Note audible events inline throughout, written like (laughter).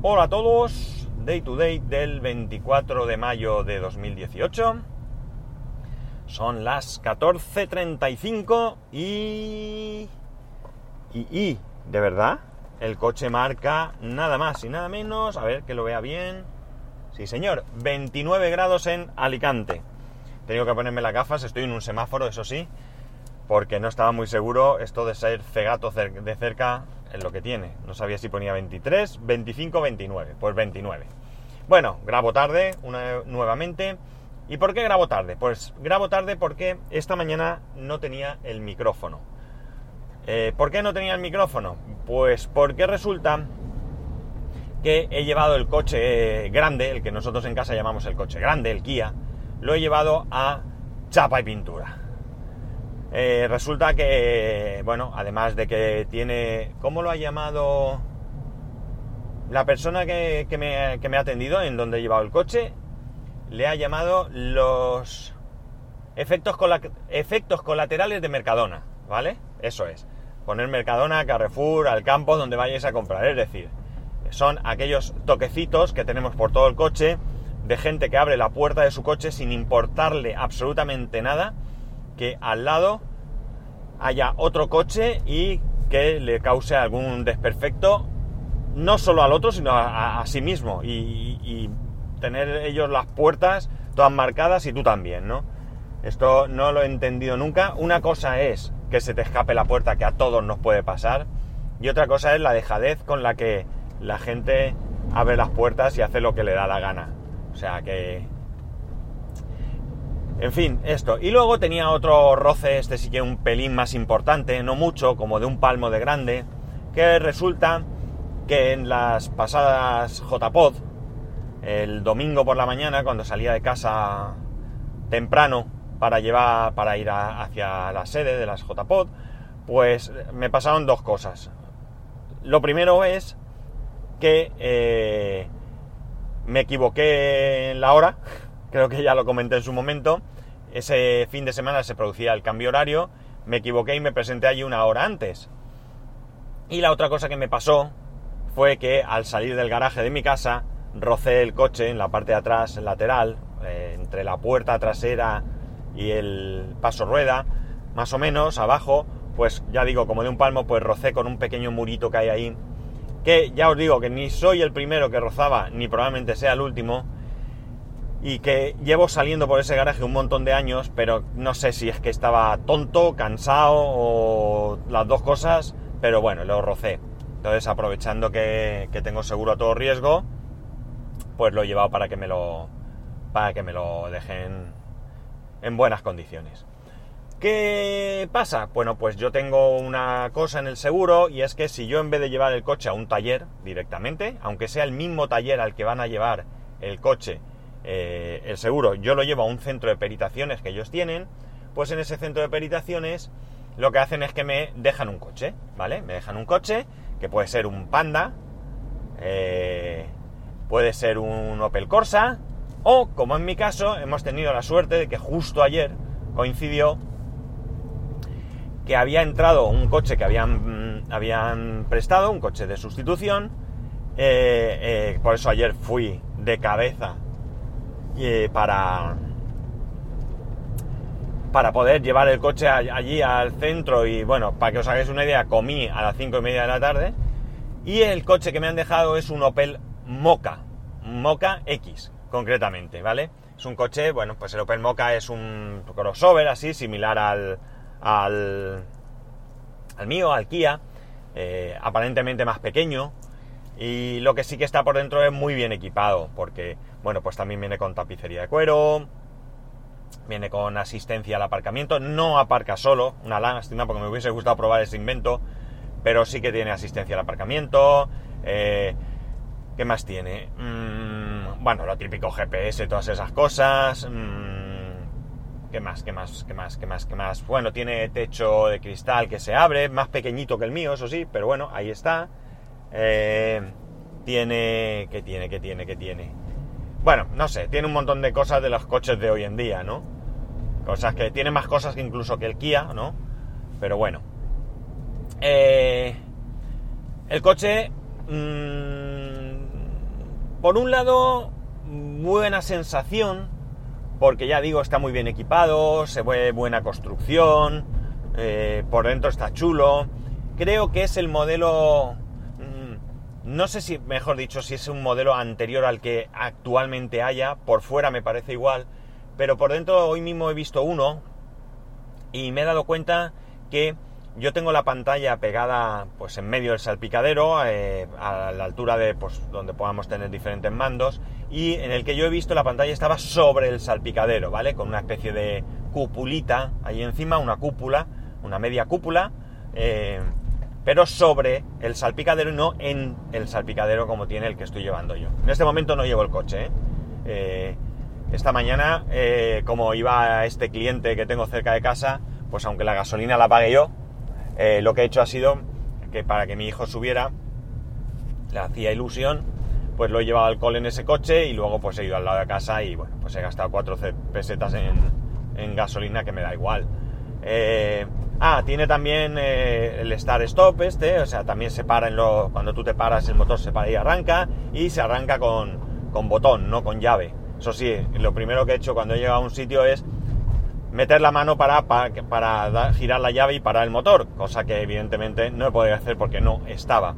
Hola a todos, Day to Day del 24 de mayo de 2018. Son las 14.35 y... y... y... ¿De verdad? El coche marca nada más y nada menos, a ver que lo vea bien. Sí señor, 29 grados en Alicante. Tengo que ponerme las gafas, estoy en un semáforo, eso sí, porque no estaba muy seguro esto de ser cegato de cerca en lo que tiene. No sabía si ponía 23, 25, 29. Pues 29. Bueno, grabo tarde una, nuevamente. ¿Y por qué grabo tarde? Pues grabo tarde porque esta mañana no tenía el micrófono. Eh, ¿Por qué no tenía el micrófono? Pues porque resulta que he llevado el coche grande, el que nosotros en casa llamamos el coche grande, el Kia, lo he llevado a chapa y pintura. Eh, resulta que, bueno, además de que tiene, ¿cómo lo ha llamado la persona que, me, ha atendido en donde he llevado el coche? Le ha llamado los efectos, efectos colaterales de Mercadona, ¿vale? Eso es. Poner Mercadona, Carrefour, al campo donde vayáis a comprar. Es decir, son aquellos toquecitos que tenemos por todo el coche de gente que abre la puerta de su coche sin importarle absolutamente nada que al lado haya otro coche y que le cause algún desperfecto, no solo al otro, sino a, sí mismo. Y, tener ellos las puertas todas marcadas y tú también, ¿no? Esto no lo he entendido nunca. Una cosa es que se te escape la puerta, que a todos nos puede pasar. Y otra cosa es la dejadez con la que la gente abre las puertas y hace lo que le da la gana. O sea que en fin, esto. Y luego tenía otro roce, este sí que un pelín más importante, no mucho, como de un palmo de grande, que resulta que en las pasadas JPod, el domingo por la mañana, cuando salía de casa temprano para llevar, para ir hacia la sede de las JPod, pues me pasaron dos cosas. Lo primero es que eh, me equivoqué en la hora, (laughs) creo que ya lo comenté en su momento, ese fin de semana se producía el cambio horario, me equivoqué y me presenté allí una hora antes. Y la otra cosa que me pasó fue que al salir del garaje de mi casa, rocé el coche en la parte de atrás lateral, eh, entre la puerta trasera y el paso rueda, más o menos abajo, pues ya digo, como de un palmo, pues rocé con un pequeño murito que hay ahí, que ya os digo que ni soy el primero que rozaba, ni probablemente sea el último, y que llevo saliendo por ese garaje un montón de años, pero no sé si es que estaba tonto, cansado o las dos cosas, pero bueno, lo rocé. Entonces, aprovechando que, tengo seguro a todo riesgo, pues lo he llevado para que me lo, para que me lo dejen en buenas condiciones. ¿Qué pasa? Bueno, pues yo tengo una cosa en el seguro y es que si yo en vez de llevar el coche a un taller directamente, aunque sea el mismo taller al que van a llevar el coche eh, el seguro. Yo lo llevo a un centro de peritaciones que ellos tienen, pues en ese centro de peritaciones lo que hacen es que me dejan un coche, ¿vale? Me dejan un coche que puede ser un Panda, eh, puede ser un Opel Corsa, o como en mi caso hemos tenido la suerte de que justo ayer coincidió que había entrado un coche que habían, mm, habían prestado, un coche de sustitución, eh, por eso ayer fui de cabeza para, para poder llevar el coche allí al centro y bueno, para que os hagáis una idea, comí a las 5 y media de la tarde y el coche que me han dejado es un Opel Mocha, Mocha X concretamente, ¿vale? Es un coche, bueno, pues el Opel Mocha es un crossover así, similar al, al, al mío, al Kia, eh, aparentemente más pequeño, y lo que sí que está por dentro es muy bien equipado, porque, bueno, pues también viene con tapicería de cuero, viene con asistencia al aparcamiento, no aparca solo, una lástima porque me hubiese gustado probar ese invento, pero sí que tiene asistencia al aparcamiento, eh, ¿qué más tiene? Mm, bueno, lo típico GPS, todas esas cosas, mm, ¿qué más? ¿Qué más? ¿Qué más? ¿Qué más? ¿Qué más? Bueno, tiene techo de cristal que se abre, más pequeñito que el mío, eso sí, pero bueno, ahí está. Eh, tiene, que tiene, que tiene, que tiene. Bueno, no sé, tiene un montón de cosas de los coches de hoy en día, ¿no? Cosas que tiene más cosas que incluso que el Kia, ¿no? Pero bueno. Eh, el coche, mm, por un lado, buena sensación, porque ya digo, está muy bien equipado, se ve buena construcción, eh, por dentro está chulo. Creo que es el modelo, no sé si, mejor dicho, si es un modelo anterior al que actualmente haya, por fuera me parece igual, pero por dentro hoy mismo he visto uno y me he dado cuenta que yo tengo la pantalla pegada pues en medio del salpicadero, eh, a la altura de pues, donde podamos tener diferentes mandos, y en el que yo he visto la pantalla estaba sobre el salpicadero, ¿vale? Con una especie de cupulita ahí encima, una cúpula, una media cúpula, eh, pero sobre el salpicadero y no en el salpicadero como tiene el que estoy llevando yo. En este momento no llevo el coche, ¿eh? esta mañana, como iba este cliente que tengo cerca de casa, pues aunque la gasolina la pague yo, eh, lo que he hecho ha sido que para que mi hijo subiera, le hacía ilusión, pues lo he llevado al en ese coche y luego pues he ido al lado de casa y bueno, pues he gastado 4 pesetas en, gasolina que me da igual. Eh, ah, tiene también eh, el start stop este, o sea, también se para en cuando tú te paras el motor se para y arranca y se arranca con, con botón, no con llave. Eso sí, lo primero que he hecho cuando he llegado a un sitio es meter la mano para, para, girar la llave y parar el motor, cosa que evidentemente no he podido hacer porque no estaba.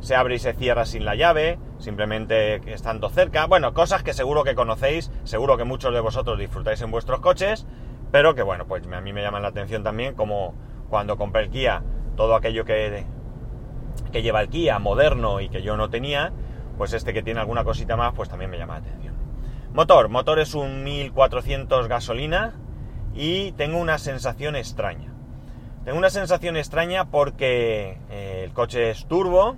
Se abre y se cierra sin la llave, simplemente estando cerca. Bueno, cosas que seguro que conocéis, seguro que muchos de vosotros disfrutáis en vuestros coches, pero que bueno, pues a mí me llaman la atención también como cuando compré el Kia, todo aquello que, que lleva el Kia moderno y que yo no tenía, pues este que tiene alguna cosita más, pues también me llama la atención. Motor, motor es un 1400 gasolina, y tengo una sensación extraña. Tengo una sensación extraña porque eh, el coche es turbo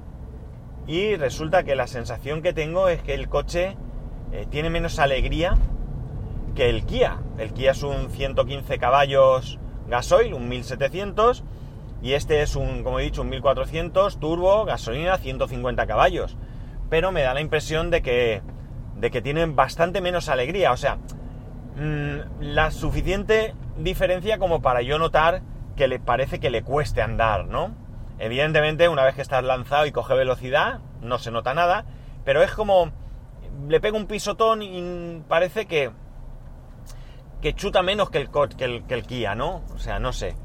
y resulta que la sensación que tengo es que el coche eh, tiene menos alegría que el Kia. El Kia es un 115 caballos gasoil, un 1700 y este es un, como he dicho, un 1400 turbo, gasolina, 150 caballos. Pero me da la impresión de que, de que tienen bastante menos alegría. O sea, Mm, la suficiente diferencia como para yo notar que le parece que le cueste andar, ¿no? Evidentemente, una vez que estás lanzado y coge velocidad, no se nota nada, pero es como le pega un pisotón y parece que que chuta menos que el, que el, que el Kia, ¿no? O sea, no sé.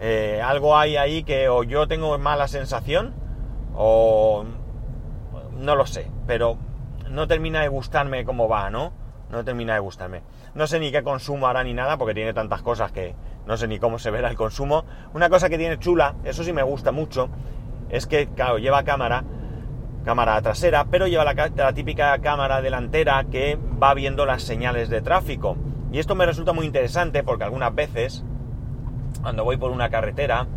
Eh, algo hay ahí que o yo tengo mala sensación o no lo sé, pero no termina de gustarme cómo va, ¿no? No termina de gustarme. No sé ni qué consumo hará ni nada, porque tiene tantas cosas que no sé ni cómo se verá el consumo. Una cosa que tiene chula, eso sí me gusta mucho, es que, claro, lleva cámara, cámara trasera, pero lleva la, típica cámara delantera que va viendo las señales de tráfico. Y esto me resulta muy interesante porque algunas veces, cuando voy por una carretera,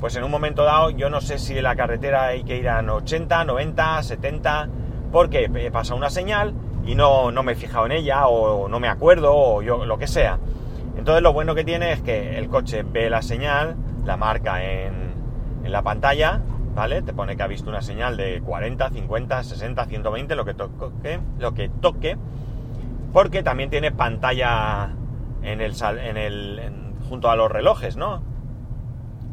pues en un momento dado yo no sé si la carretera hay que ir a 80, 90, 70, porque pasa una señal y no, me he fijado en ella o no me acuerdo o yo, lo que sea. Entonces lo bueno que tiene es que el coche ve la señal, la marca en, en la pantalla, ¿vale? Te pone que ha visto una señal de 40, 50, 60, 120, lo que toque, lo que toque porque también tiene pantalla en el, junto a los relojes, ¿no?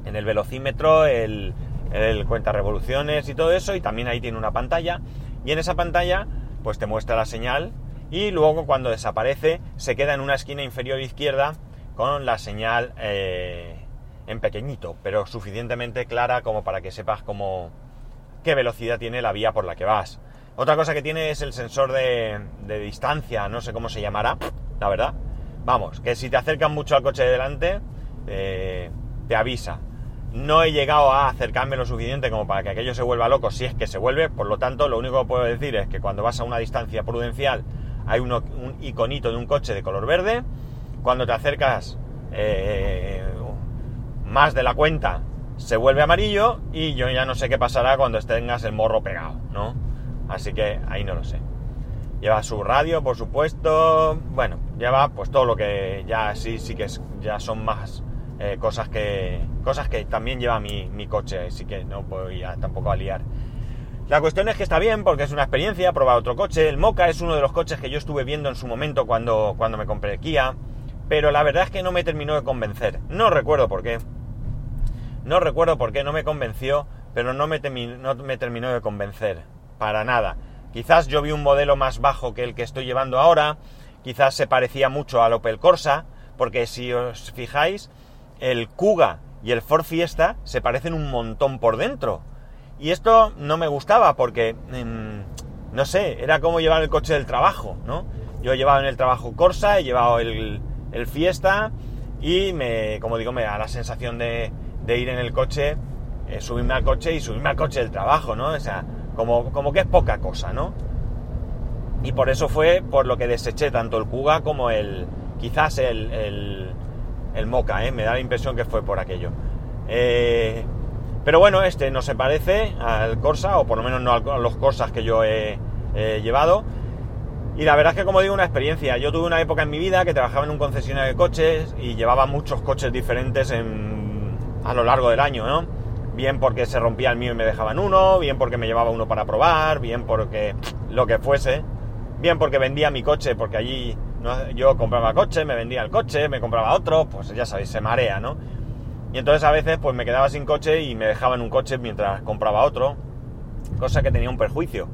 En el velocímetro, el, el cuenta revoluciones y todo eso, y también ahí tiene una pantalla, y en esa pantalla pues te muestra la señal y luego cuando desaparece se queda en una esquina inferior izquierda con la señal eh, en pequeñito, pero suficientemente clara como para que sepas cómo, qué velocidad tiene la vía por la que vas. Otra cosa que tiene es el sensor de, distancia, no sé cómo se llamará, la verdad. Vamos, que si te acercan mucho al coche de delante, eh, te avisa no he llegado a acercarme lo suficiente como para que aquello se vuelva loco, si es que se vuelve, por lo tanto lo único que puedo decir es que cuando vas a una distancia prudencial hay un iconito de un coche de color verde, cuando te acercas eh, más de la cuenta se vuelve amarillo y yo ya no sé qué pasará cuando tengas el morro pegado, ¿no? Así que ahí no lo sé. Lleva su radio, por supuesto, bueno, lleva pues todo lo que ya sí, sí que ya son más eh, cosas, que, cosas que también lleva mi, coche, así que no ir tampoco a liar. La cuestión es que está bien porque es una experiencia, probar otro coche. El Mocha es uno de los coches que yo estuve viendo en su momento cuando, cuando me compré el Kia, pero la verdad es que no me terminó de convencer. No recuerdo por qué. No recuerdo por qué, no me convenció, pero no me terminó de convencer. Para nada. Quizás yo vi un modelo más bajo que el que estoy llevando ahora, quizás se parecía mucho al Opel Corsa, porque si os fijáis, el Kuga y el Ford Fiesta se parecen un montón por dentro. Y esto no me gustaba porque, em, no sé, era como llevar el coche del trabajo, ¿no? Yo he llevado en el trabajo Corsa, he llevado el, Fiesta y me, como digo, me da la sensación de, ir en el coche, eh, subirme al coche y subirme al coche del trabajo, ¿no? O sea, como, como que es poca cosa, ¿no? Y por eso fue por lo que deseché tanto el Kuga como el, quizás el, el, el Moca, ¿eh? me da la impresión que fue por aquello. Eh, pero bueno, este no se parece al Corsa, o por lo menos no a los Corsas que yo he, llevado. Y la verdad es que, como digo, una experiencia. Yo tuve una época en mi vida que trabajaba en un concesionario de coches y llevaba muchos coches diferentes a lo largo del año, ¿no? Bien porque se rompía el mío y me dejaban uno, bien porque me llevaba uno para probar, bien porque lo que fuese, bien porque vendía mi coche, porque allí yo compraba coche, me vendía el coche, me compraba otro, pues ya sabéis, se marea, ¿no? Y entonces a veces pues me quedaba sin coche y me dejaban un coche mientras compraba otro, cosa que tenía un perjuicio.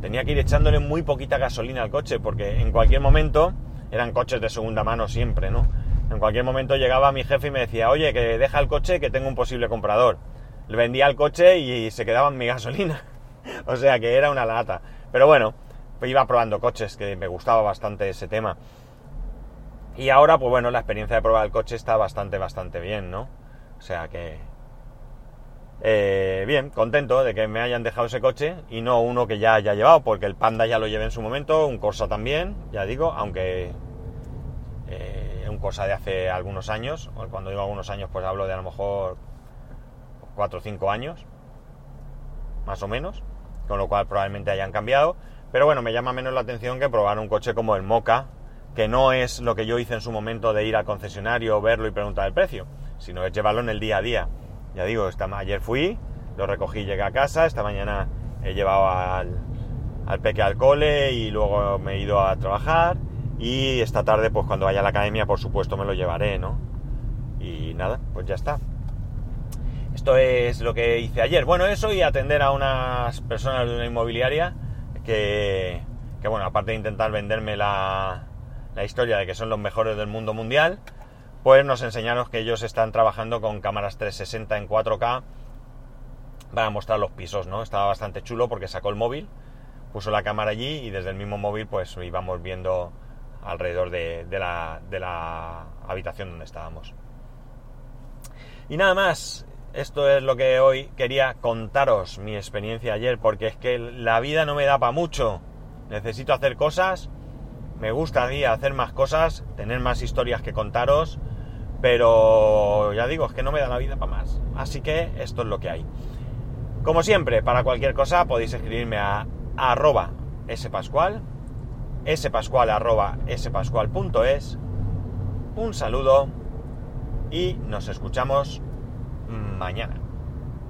Tenía que ir echándole muy poquita gasolina al coche porque en cualquier momento eran coches de segunda mano siempre, ¿no? En cualquier momento llegaba mi jefe y me decía, oye, que deja el coche que tengo un posible comprador. Vendía el coche y se quedaba en mi gasolina. (laughs) o sea que era una lata. Pero bueno, iba probando coches, que me gustaba bastante ese tema. Y ahora, pues bueno, la experiencia de probar el coche está bastante, bastante bien, ¿no? O sea que... Eh, bien, contento de que me hayan dejado ese coche y no uno que ya haya llevado, porque el Panda ya lo llevé en su momento, un Corsa también, ya digo, aunque eh, un Corsa de hace algunos años, cuando digo algunos años, pues hablo de a lo mejor 4 o 5 años, más o menos, con lo cual probablemente hayan cambiado. Pero bueno, me llama menos la atención que probar un coche como el Moca, que no es lo que yo hice en su momento de ir al concesionario, verlo y preguntar el precio, sino es llevarlo en el día a día. Ya digo, esta, ayer fui, lo recogí, llegué a casa, esta mañana he llevado al, al peque al cole y luego me he ido a trabajar y esta tarde pues cuando vaya a la academia por supuesto me lo llevaré, ¿no? Y nada, pues ya está. Esto es lo que hice ayer. Bueno, eso y atender a unas personas de una inmobiliaria que, bueno, aparte de intentar venderme la, la historia de que son los mejores del mundo mundial, pues nos enseñaron que ellos están trabajando con cámaras 360 en 4K para mostrar los pisos, ¿no? Estaba bastante chulo porque sacó el móvil, puso la cámara allí y desde el mismo móvil pues íbamos viendo alrededor de, de, la, de la habitación donde estábamos. Y nada más, esto es lo que hoy quería contaros, mi experiencia ayer, porque es que la vida no me da para mucho. Necesito hacer cosas, me gustaría hacer más cosas, tener más historias que contaros, pero ya digo, es que no me da la vida para más. Así que esto es lo que hay. Como siempre, para cualquier cosa podéis escribirme a arroba spascual, spascual arroba spascual.es. Un saludo y nos escuchamos mañana.